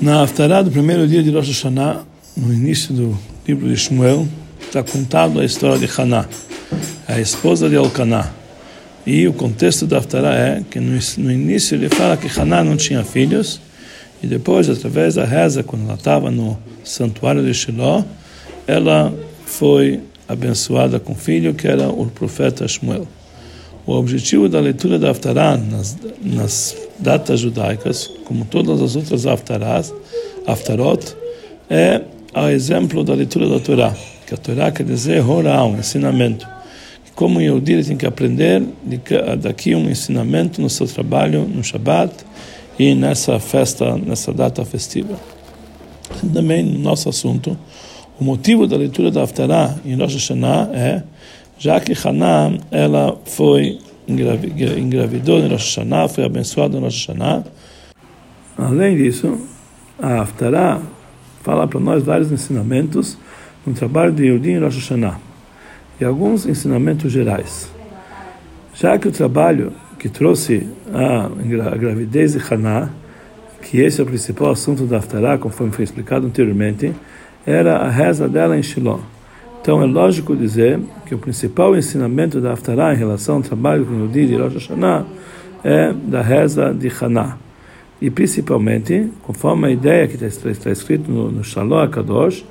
Na Haftarah do primeiro dia de Rosh Hashanah, no início do livro de Shmuel, está contado a história de Haná, a esposa de Elkanah. E o contexto da Haftarah é que no, início ele fala que Haná não tinha filhos, e depois, através da reza, quando ela estava no santuário de Shiloh, ela foi abençoada com filho, que era o profeta Shmuel. O objetivo da leitura da Haftarah nas, nas datas judaicas, como todas as outras Haftarahs, Haftarot, é o exemplo da leitura da Torá, que a Torá quer dizer Horá, um ensinamento. Como o Yehudi tem que aprender daqui um ensinamento no seu trabalho, no Shabbat e nessa festa, nessa data festiva. Também no nosso assunto, o motivo da leitura da Haftarah em Rosh Hashanah é já que Haná ela foi engravidou em Rosh Hashanah, foi abençoada em Rosh Hashanah. Além disso, a Haftarah fala para nós vários ensinamentos no trabalho de Yehudi em Rosh Hashanah e alguns ensinamentos gerais. Já que o trabalho que trouxe a gravidez de Haná, que esse é o principal assunto da Haftarah, conforme foi explicado anteriormente, era a reza dela em Shiloh. Então é lógico dizer que o principal ensinamento da Haftarah em relação ao trabalho com o dia de Rosh Hashanah é da reza de Haná. E principalmente, conforme a ideia que está, está escrito no, no Shalom HaKadosh,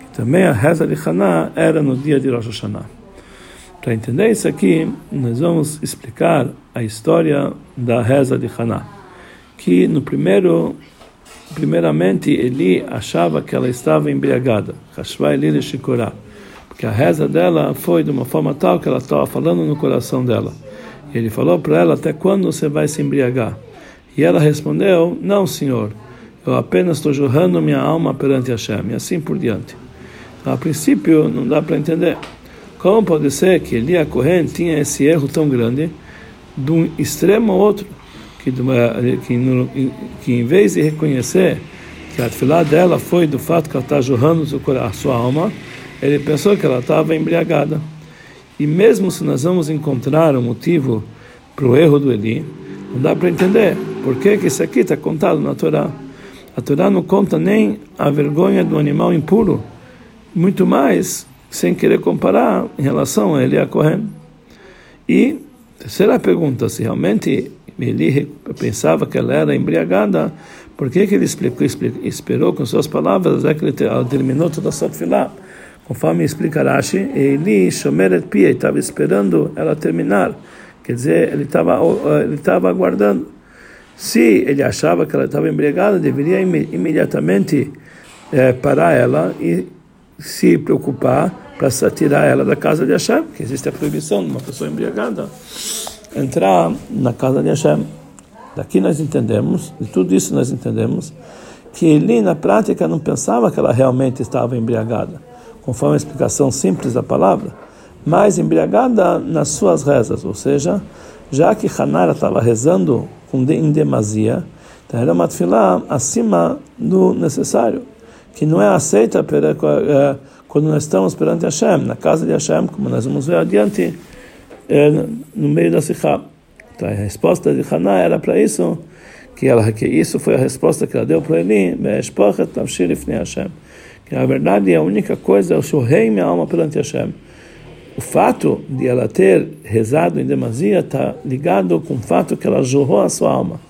que também a reza de Haná era no dia de Rosh Hashanah. Para entender isso aqui, nós vamos explicar a história da reza de Haná. Que no primeiro, primeiramente, Eli achava que ela estava embriagada. Hashva Eli Shikorah que a reza dela foi de uma forma tal que ela estava falando no coração dela. E ele falou para ela: Até quando você vai se embriagar? E ela respondeu: Não, senhor, eu apenas estou jorrando minha alma perante Hashem, e assim por diante. Então, a princípio, não dá para entender. Como pode ser que Elia Cohen tinha esse erro tão grande, de um extremo ao outro, que, que, que em vez de reconhecer que a tefilá dela foi do fato que ela está jorrando a sua alma, ele pensou que ela estava embriagada. E mesmo se nós vamos encontrar um motivo para o erro do Eli, não dá para entender por que, que isso aqui está contado na Torá. A Torá não conta nem a vergonha do animal impuro, muito mais sem querer comparar em relação a Eli a Cohen. E terceira pergunta, se realmente Eli pensava que ela era embriagada, por que, que ele explicou, explicou, esperou com suas palavras, é que ele terminou toda a sua? Conforme explica Rashi, Eli Shomeret Pia estava esperando ela terminar. Quer dizer, ele estava ele estava aguardando. Se ele achava que ela estava embriagada, deveria imediatamente é, parar ela e se preocupar para tirar ela da casa de Hashem, que existe a proibição de uma pessoa embriagada entrar na casa de Hashem. Daqui nós entendemos, de tudo isso nós entendemos, que Eli na prática não pensava que ela realmente estava embriagada conforme a explicação simples da palavra, mais embriagada nas suas rezas, ou seja, já que Hanara estava rezando em demasia, então era uma tefilá acima do necessário, que não é aceita eh, quando nós estamos perante Hashem, na casa de Hashem, como nós vamos ver adiante, eh, no meio da Sikha. Então a resposta de Haná era para isso, que, ela, que isso foi a resposta que ela deu para ele, Hashem que na verdade a única coisa, eu chorrei minha alma perante Hashem. O fato de ela ter rezado em demasia está ligado com o fato que ela jorrou a sua alma.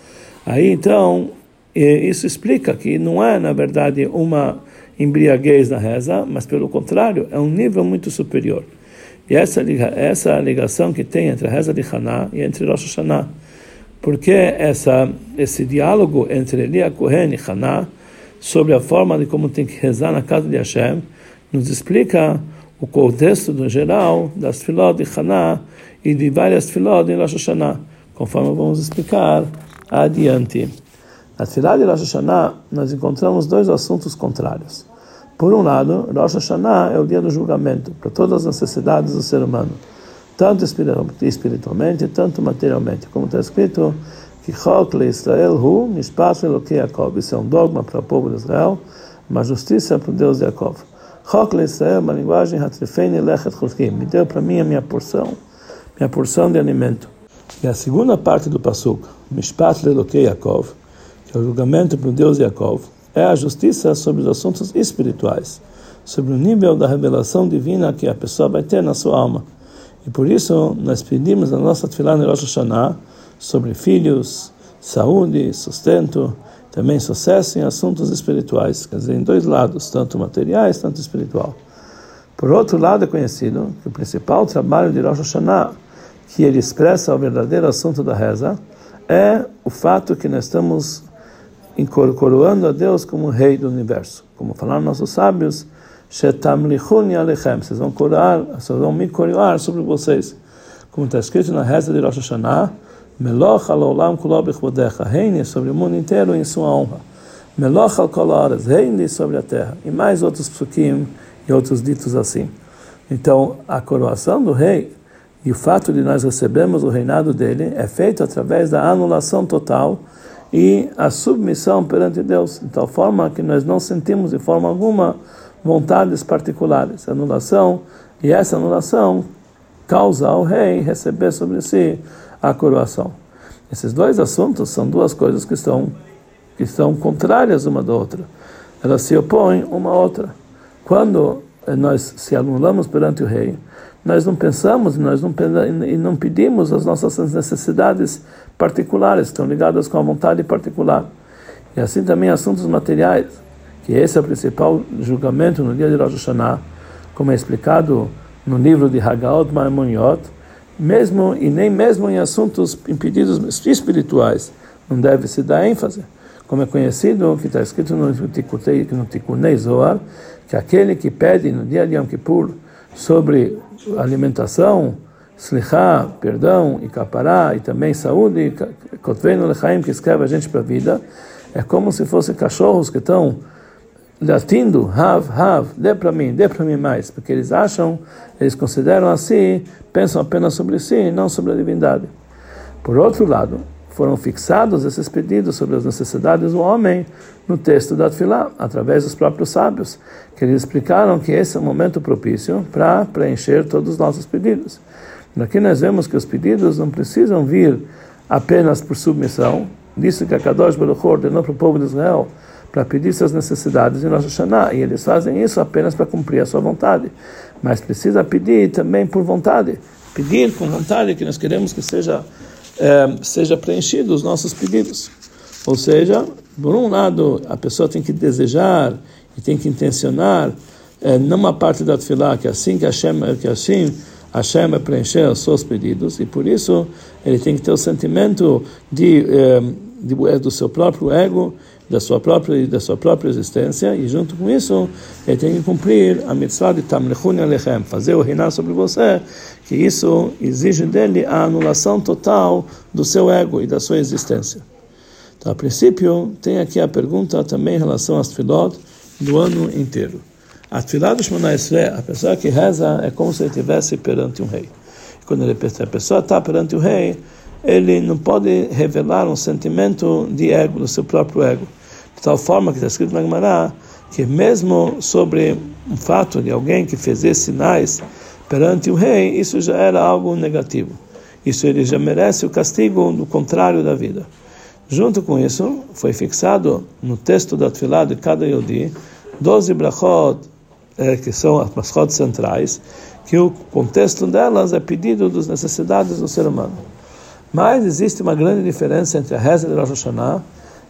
Aí então, isso explica que não é, na verdade, uma embriaguez na reza, mas pelo contrário, é um nível muito superior. E essa, essa ligação que tem entre a reza de Haná e entre Rosh Hashanah. Porque essa, esse diálogo entre Elia Cohen e Haná sobre a forma de como tem que rezar na casa de Hashem, nos explica o contexto no geral das filó de Haná e de várias filó de Rosh Hashanah, conforme vamos explicar adiante. Na filó de Rosh Hashanah, nós encontramos dois assuntos contrários. Por um lado, Rosh Hashanah é o dia do julgamento para todas as necessidades do ser humano, tanto espiritualmente, tanto materialmente, como está escrito que Chok Israel hu mishpat Eloquei Yaakov. Isso é um dogma para o povo de Israel, uma justiça para o Deus de Yaakov. Chok Israel, uma linguagem hatrifeini lechet chutkim. Me deu para mim a minha porção, minha porção de alimento. E a segunda parte do pasuk, mishpat Eloquei Yaakov, que é o julgamento para o Deus de Yaakov, é a justiça sobre os assuntos espirituais, sobre o nível da revelação divina que a pessoa vai ter na sua alma. E por isso nós pedimos na nossa tefilá no Rosh Hashanah sobre filhos, saúde, sustento, também sucesso em assuntos espirituais, quer dizer, em dois lados, tanto materiais, tanto espiritual. Por outro lado, é conhecido que o principal trabalho de Rosh Hashanah, que ele expressa o verdadeiro assunto da reza, é o fato que nós estamos coroando a Deus como rei do universo. Como falaram nossos sábios, vocês vão vocês vão me coroar sobre vocês. Como está escrito na reza de Rosh Hashanah, Meloch al-olam kulo bechvodecha, reine sobre o mundo inteiro em sua honra. Meloch al-koloras, reine sobre a terra. E mais outros psukim e outros ditos assim. Então, a coroação do rei e o fato de nós recebermos o reinado dele é feito através da anulação total e a submissão perante Deus, de tal forma que nós não sentimos de forma alguma vontades particulares. Anulação, e essa anulação causa ao rei receber sobre si a coroação. Esses dois assuntos são duas coisas que estão que estão contrárias uma da outra. Elas se opõem uma à outra. Quando nós se anulamos perante o rei, nós não pensamos, nós não e não pedimos as nossas necessidades particulares, estão ligadas com a vontade particular. E assim também assuntos materiais, que esse é o principal julgamento no dia de Rosh Hashanah, como é explicado no livro de Hagaot Maimoniot, mesmo e nem mesmo em assuntos impedidos espirituais não deve se dar ênfase. Como é conhecido, que está escrito no Tikunei Zohar, que aquele que pede no dia de Yom Kippur sobre alimentação, slichá, perdão e capará, e também saúde, que escreve a gente para a vida, é como se fossem cachorros que estão latindo, Hav, Hav, dê para mim, dê para mim mais, porque eles acham, eles consideram assim, pensam apenas sobre si, não sobre a divindade. Por outro lado, foram fixados esses pedidos sobre as necessidades do homem no texto da Tfilá, através dos próprios sábios, que eles explicaram que esse é o momento propício para preencher todos os nossos pedidos. Aqui nós vemos que os pedidos não precisam vir apenas por submissão, disso que a Kadosh Baruch ordenou para o povo de Israel, para pedir suas necessidades em Rosh Hashanah, e eles fazem isso apenas para cumprir a sua vontade. Mas precisa pedir também por vontade, pedir com vontade que nós queremos que seja é, seja preenchido os nossos pedidos. Ou seja, por um lado, a pessoa tem que desejar e tem que intencionar é, numa parte da tefilá que assim que Hashem, que Hashem vai preencher os seus pedidos e por isso ele tem que ter o sentimento de, é, de do seu próprio ego da sua própria da sua própria existência e junto com isso ele tem que cumprir a mitzvah de tamlechun alechem, fazer o reinar sobre você, que isso exige dele a anulação total do seu ego e da sua existência. Então, a princípio, tem aqui a pergunta também em relação às filot do ano inteiro. A tefilá do Shemona a pessoa que reza é como se ele estivesse perante um rei. Quando ele, a pessoa está perante o rei, ele não pode revelar um sentimento de ego, do seu próprio ego. De tal forma que está escrito na Gemara que mesmo sobre um fato de alguém que fez sinais perante o rei, isso já era algo negativo. Isso ele já merece o castigo do contrário da vida. Junto com isso, foi fixado no texto da Tfilah de cada Yodi 12 brachot, eh, que são as brachot centrais, que o contexto delas é pedido das necessidades do ser humano. Mas existe uma grande diferença entre a reza de Rosh Hashanah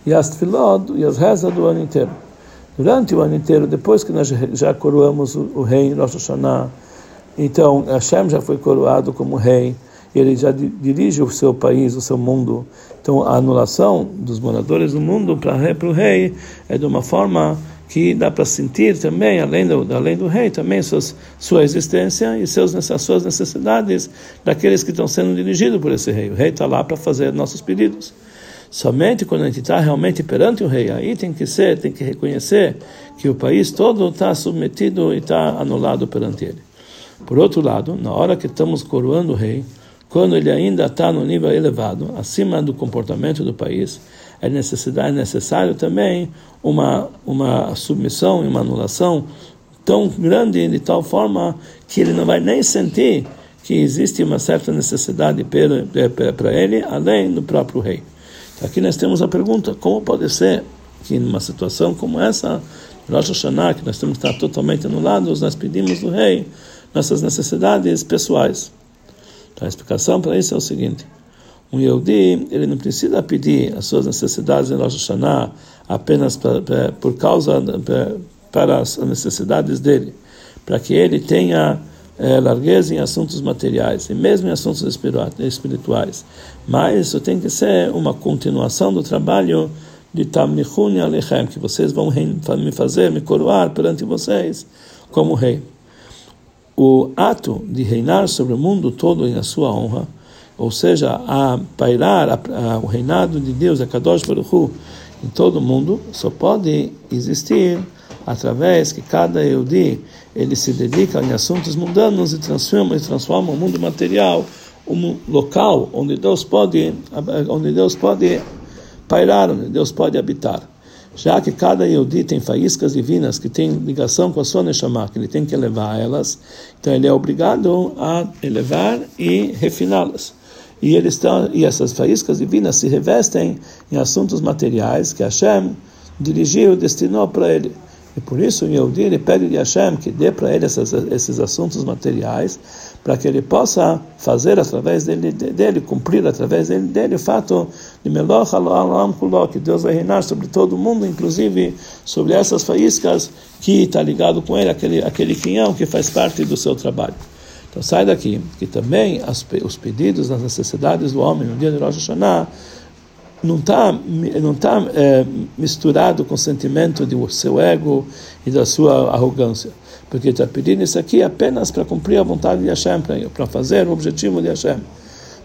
e as tefilot e as do ano inteiro. Durante o ano inteiro, depois que nós já coroamos o, rei em Rosh Hashanah, então Hashem já foi coroado como rei, ele já dirige o seu país, o seu mundo. Então a anulação dos moradores do mundo para o rei é de uma forma que dá para sentir também, além do, além do rei, também suas, sua existência e seus, as suas necessidades daqueles que estão sendo dirigidos por esse rei. O rei está lá para fazer nossos pedidos. Somente quando a gente está realmente perante o rei, aí tem que ser, tem que reconhecer que o país todo está submetido e está anulado perante ele. Por outro lado, na hora que estamos coroando o rei, quando ele ainda está no nível elevado, acima do comportamento do país, é, necessidade, é necessário também uma, uma submissão e uma anulação tão grande, de tal forma que ele não vai nem sentir que existe uma certa necessidade para ele, além do próprio rei. Aqui nós temos a pergunta: como pode ser que numa situação como essa, Rosh Hashanah, que nós temos que estar totalmente anulados, nós pedimos do rei nossas necessidades pessoais. Então a explicação para isso é o seguinte: um Yehudi, ele não precisa pedir as suas necessidades em Rosh Hashanah apenas pra, pra, por causa pra, para as necessidades dele, para que ele tenha é, largueza em assuntos materiais e mesmo em assuntos espirituais. Mas isso tem que ser uma continuação do trabalho de Tamnichun Alechem, que vocês vão me fazer, me coroar perante vocês como rei. O ato de reinar sobre o mundo todo em a sua honra, ou seja, a pairar a, a, o reinado de Deus, a Kadosh Baruch Hu, em todo o mundo, só pode existir através que cada Eudi ele se dedica em assuntos mundanos e transforma, e transforma o mundo material um local onde Deus pode onde Deus pode pairar, onde Deus pode habitar. Já que cada Yehudi tem faíscas divinas que tem ligação com a sua Neshama, que ele tem que elevar elas, então ele é obrigado a elevar e refiná-las. E, ele está, e essas faíscas divinas se revestem em assuntos materiais que Hashem dirigiu, destinou para ele. E por isso o Yehudi ele pede de Hashem que dê para ele essas, esses assuntos materiais, para que ele possa fazer através dele, dele, cumprir através dele, dele o fato de Meloch Alam Kuló, que Deus vai reinar sobre todo o mundo, inclusive sobre essas faíscas que está ligado com ele, aquele, aquele quinhão que faz parte do seu trabalho. Então sai daqui, que também as, os pedidos, as necessidades do homem no dia de Rosh Hashanah não está não tá, é, misturado com o sentimento do seu ego e da sua arrogância. Porque está pedindo isso aqui apenas para cumprir a vontade de Hashem, para fazer o objetivo de Hashem.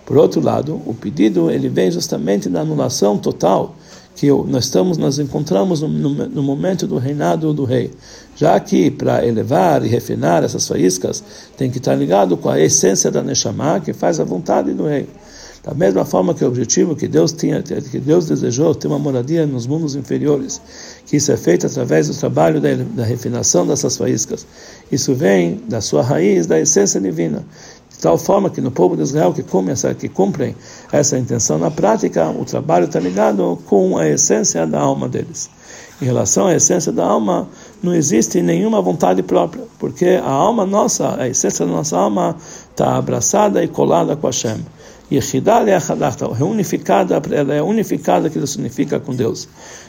Por outro lado, o pedido ele vem justamente da anulação total que nós estamos nós encontramos no, no, no momento do reinado do rei. Já que para elevar e refinar essas faíscas tem que estar ligado com a essência da Neshama, que faz a vontade do rei. Da mesma forma que o objetivo que Deus tinha, que Deus desejou ter uma moradia nos mundos inferiores, que isso é feito através do trabalho da, da refinação dessas faíscas. Isso vem da sua raiz, da essência divina. De tal forma que no povo de Israel que, come essa, que cumprem essa intenção na prática, o trabalho está ligado com a essência da alma deles. Em relação à essência da alma, não existe nenhuma vontade própria, porque a alma nossa, a essência da nossa alma, está abraçada e colada com. Yechidá Leachadachta, reunificada, ela é unificada que ela significa com Deus.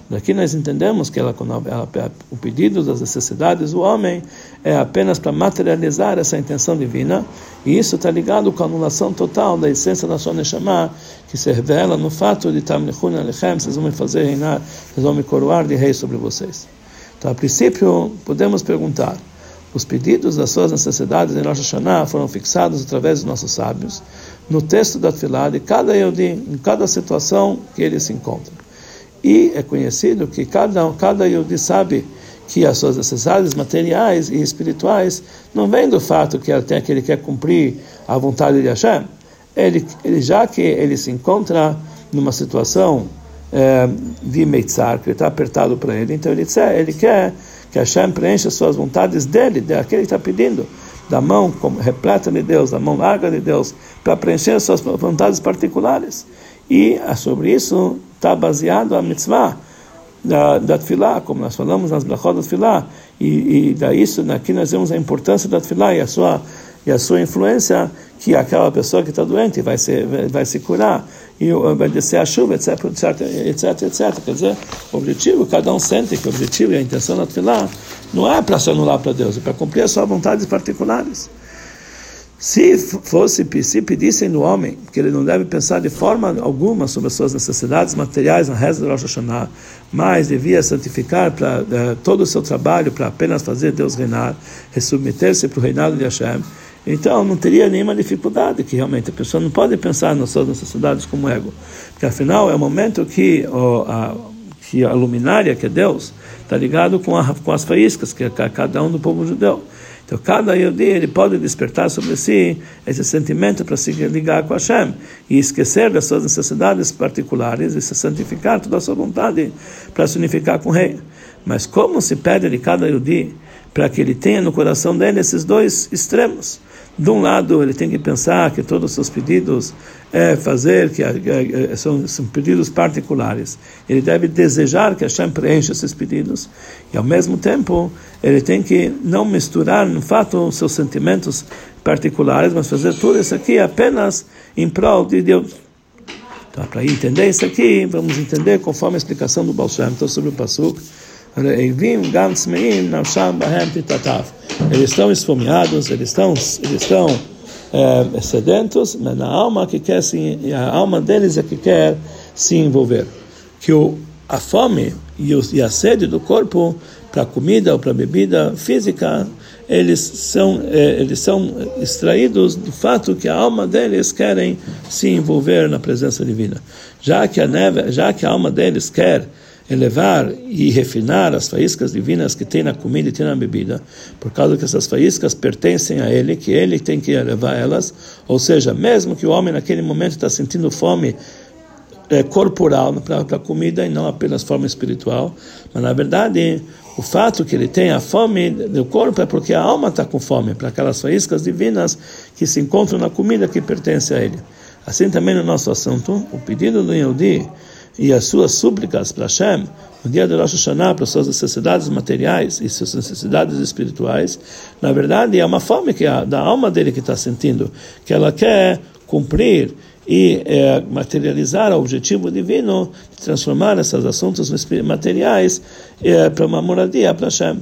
Daqui nós entendemos que ela, ela, o pedido das necessidades do homem é apenas para materializar essa intenção divina, e isso está ligado com a anulação total da essência da sua Neshama, que se revela no fato de Tamlichun Alechem, vocês vão me fazer reinar, vocês vão me coroar de rei sobre vocês. Então, a princípio, podemos perguntar, os pedidos das suas necessidades em Rosh Hashanah foram fixados através dos nossos sábios, no texto da Tfilah de cada Yodi, em cada situação que ele se encontra. E é conhecido que cada, cada Yodi sabe que as suas necessidades materiais e espirituais não vêm do fato que ele tem que ele quer cumprir a vontade de Hashem. Ele, ele já que ele se encontra numa situação é, de Meitzar, que está apertado para ele, então ele, ele quer que Hashem preencha as suas vontades dele, daquele que está pedindo da mão repleta de Deus, da mão larga de Deus, para preencher suas vontades particulares. E ah, sobre isso está baseado a mitzvah da, da tefilá, como nós falamos nas brachot da tefilá, e, e daí isso, aqui nós vemos a importância da tefilá e a sua e a sua influência que aquela pessoa que está doente vai se vai se curar e vai descer a chuva, etc, etc, etc, etc. Quer dizer, o objetivo, cada um sente que o objetivo e a intenção da tefilá não é para se anular para Deus, é para cumprir as suas vontades particulares. Se fosse, se pedissem do homem que ele não deve pensar de forma alguma sobre as suas necessidades materiais na reza do Rosh Hashanah, mas devia santificar para uh, todo o seu trabalho para apenas fazer Deus reinar, submeter-se para o reinado de Hashem, então não teria nenhuma dificuldade que realmente a pessoa não pode pensar nas suas necessidades como ego, porque afinal é o momento que, oh, a, que a luminária, que é Deus, está ligado com, a, com as faíscas, que é cada um do povo judeu. Então, cada Yodi, ele pode despertar sobre si esse sentimento para se ligar com Hashem e esquecer das suas necessidades particulares e se santificar toda a sua vontade para se unificar com o rei. Mas como se pede de cada Yodi para que ele tenha no coração dele esses dois extremos? De um lado, ele tem que pensar que todos os seus pedidos é fazer, que é, são, são pedidos particulares. Ele deve desejar que Hashem preencha esses pedidos e, ao mesmo tempo, ele tem que não misturar, no fato, seus sentimentos particulares, mas fazer tudo isso aqui apenas em prol de Deus. Então, para entender isso aqui, vamos entender conforme a explicação do Baal Shem sobre o Pasuk. Eles estão esfomeados, eles estão, eles estão é, sedentos, mas a alma que quer se, a alma deles é que quer se envolver. Que o, a fome e, o, e a sede do corpo para comida ou para bebida física, eles são é, eles são extraídos do fato que a alma deles querem se envolver na presença divina. Já que a neve, já que a alma deles quer elevar e refinar as faíscas divinas que tem na comida e tem na bebida, por causa que essas faíscas pertencem a ele, que ele tem que elevar elas, ou seja, mesmo que o homem naquele momento está sentindo fome é, corporal para a comida e não apenas fome espiritual, mas na verdade o fato que ele tem a fome do corpo é porque a alma está com fome, para aquelas faíscas divinas que se encontram na comida que pertence a ele. Assim também no nosso assunto, o pedido do Yehudi e as suas súplicas para Hashem no dia de Rosh Hashanah para suas necessidades materiais e suas necessidades espirituais, na verdade é uma fome que a, da alma dele que está sentindo, que ela quer cumprir e é, materializar o objetivo divino de transformar esses assuntos materiais é, para uma moradia para Hashem.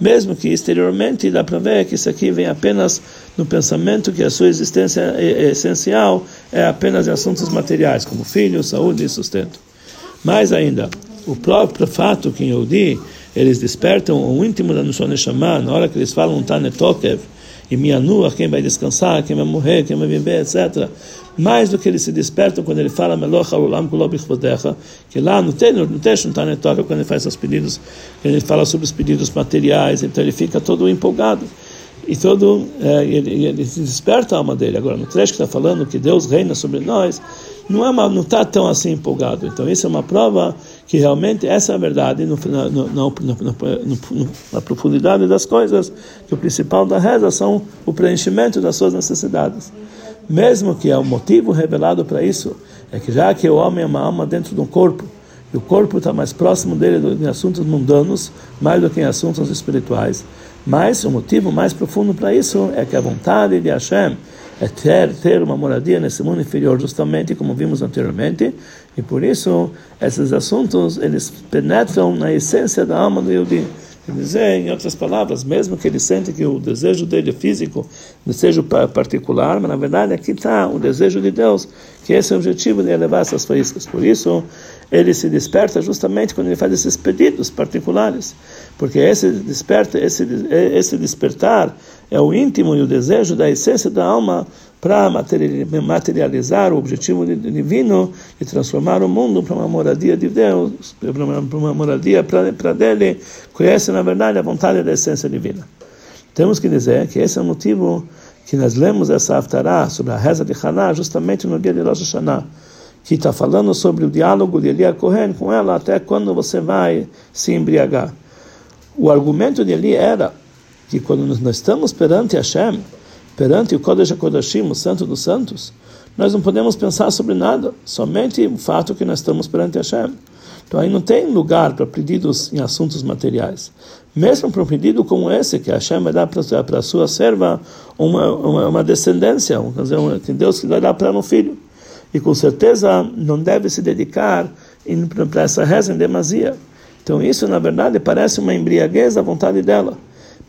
Mesmo que exteriormente dá para ver que isso aqui vem apenas no pensamento que a sua existência é, é essencial é apenas em assuntos materiais, como filho, saúde e sustento. Mais ainda, o próprio fato que em Yehudi eles despertam o íntimo da Nushon Neshama, na hora que eles falam Tanetokev, e Mianua, quem vai descansar, quem vai morrer, quem vai viver, etc. Mais do que eles se despertam quando ele fala Meloch Halulam Kulobichvodecha, que lá no, texto não está quando ele faz esses pedidos, ele fala sobre os pedidos materiais, então ele fica todo empolgado e todo é, ele, ele desperta a alma dele. Agora, no trecho que está falando que Deus reina sobre nós, não é uma, não está tão assim empolgado. Então, isso é uma prova que realmente essa é a verdade no, no, no, na profundidade das coisas, que o principal da reza são o preenchimento das suas necessidades. Mesmo que é o motivo revelado para isso é que já que o homem é uma alma dentro de um corpo, e o corpo está mais próximo dele em assuntos mundanos, mais do que em assuntos espirituais. Mas o motivo mais profundo para isso é que a vontade de Hashem é ter, ter uma moradia nesse mundo inferior, justamente como vimos anteriormente, e por isso esses assuntos eles penetram na essência da alma do Yehudi. Quer dizer, em outras palavras, mesmo que ele sente que o desejo dele é físico, desejo particular, mas na verdade aqui está o desejo de Deus, que esse é o objetivo de elevar essas faíscas. Por isso, ele se desperta justamente quando ele faz esses pedidos particulares, porque esse desperta, esse, esse despertar é o íntimo e o desejo da essência da alma para materializar o objetivo divino de transformar o mundo para uma moradia de Deus, para uma, moradia para dele, conhece na verdade a vontade da essência divina. Temos que dizer que esse é o motivo que nós lemos essa Haftarah sobre a reza de Haná justamente no dia de Rosh Hashanah, que está falando sobre o diálogo de Elia Cohen com ela até quando você vai se embriagar. O argumento de Eli era que quando nós estamos perante Hashem, perante o Kodesh HaKodashim, o Santo dos Santos, nós não podemos pensar sobre nada, somente o fato que nós estamos perante Hashem. Então aí não tem lugar para pedidos em assuntos materiais. Mesmo para um pedido como esse, que Hashem vai dar para a sua serva uma, uma, uma descendência, que Deus vai dar para um filho. E com certeza não deve se dedicar para essa reza em demasia. Então isso, na verdade, parece uma embriaguez à vontade dela.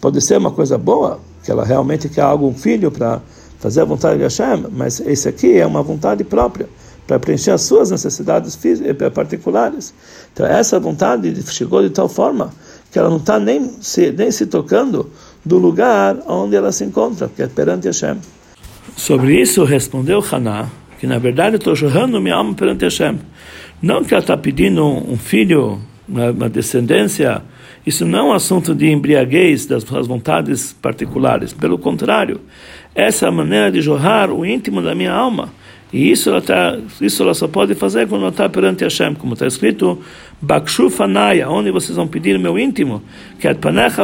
Pode ser uma coisa boa, que ela realmente quer algum filho para fazer a vontade de Hashem, mas esse aqui é uma vontade própria, para preencher as suas necessidades eh, particulares. Então essa vontade chegou de tal forma que ela não está nem se, nem se tocando do lugar onde ela se encontra, que é perante Hashem. Sobre isso respondeu Haná, que na verdade estou jorrando minha alma perante Hashem. Não que ela está pedindo um filho, uma descendência isso não é um assunto de embriaguez das suas vontades particulares. Pelo contrário, essa é a maneira de jorrar o íntimo da minha alma. E isso ela, tá, isso ela só pode fazer quando ela está perante Hashem, como está escrito, Bakshu Fanaya, onde vocês vão pedir meu íntimo, que é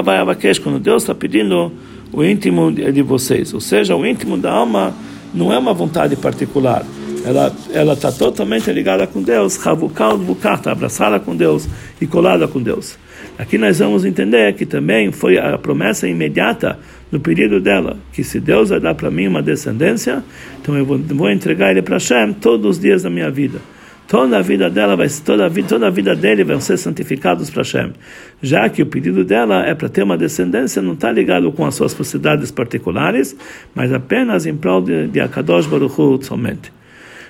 vai abakesh, quando Deus está pedindo o íntimo de vocês. Ou seja, o íntimo da alma não é uma vontade particular. ela ela está totalmente ligada com Deus, Havukal está abraçada com Deus e colada com Deus. Aqui nós vamos entender que também foi a promessa imediata no pedido dela, que se Deus vai dar para mim uma descendência, então eu vou, vou entregar ele para Hashem todos os dias da minha vida. Toda a vida dela vai toda a vida, toda a vida dele vão ser santificados para Hashem. Já que o pedido dela é para ter uma descendência, não está ligado com as suas possibilidades particulares, mas apenas em prol de, de Akadosh Baruch Hu somente.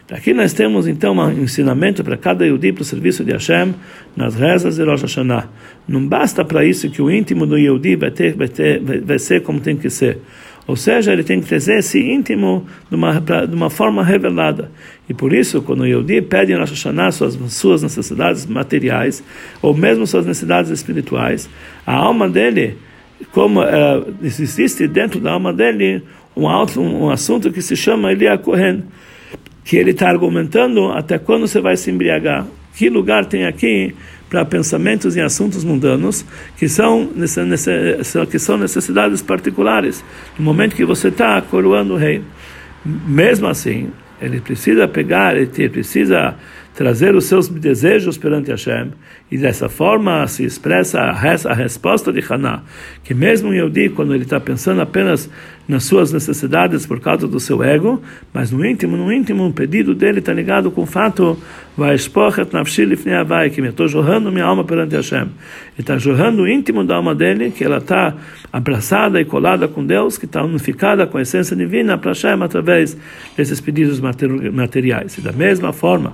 Aqui nós temos então um ensinamento para cada Yudi para o serviço de Hashem nas rezas de Rosh Hashanah. Não basta para isso que o íntimo do Yudi vai, ter, vai, ter, vai ser como tem que ser. Ou seja, ele tem que trazer esse íntimo de uma, de uma forma revelada. E por isso, quando o Yehudi pede em Rosh Hashanah suas, suas necessidades materiais, ou mesmo suas necessidades espirituais, a alma dele, como uh, existe dentro da alma dele um, um, um assunto que se chama Elia Kohen, que ele está argumentando até quando você vai se embriagar. Que lugar tem aqui para pensamentos em assuntos mundanos que são, que são necessidades particulares no momento que você está coroando o rei? Mesmo assim, ele precisa pegar, ele precisa trazer os seus desejos perante Hashem, e dessa forma se expressa a, resposta de Haná, que mesmo eu digo quando ele está pensando apenas nas suas necessidades por causa do seu ego, mas no íntimo, no íntimo, o pedido dele está ligado com o fato, que me estou jorrando minha alma perante Hashem. Ele está jorrando o íntimo da alma dele, que ela está abraçada e colada com Deus, que está unificada com a essência divina para Hashem através desses pedidos materiais. E da mesma forma,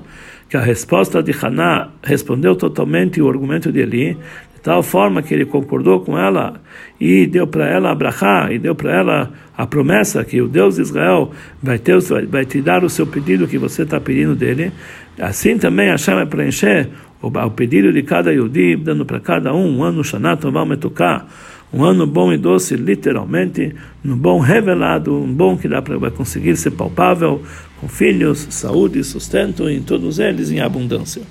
que a resposta de Haná respondeu totalmente o argumento de Eli, de tal forma que ele concordou com ela e deu para ela a brachá, e deu para ela a promessa que o Deus de Israel vai, ter, vai te dar o seu pedido que você está pedindo dele. Assim também Hashem vai preencher o, o pedido de cada Yudi, dando para cada um um ano Shanat me tocar um ano bom e doce, literalmente, um bom revelado, um bom que dá para conseguir ser palpável, com filhos, saúde, sustento, em todos eles em abundância.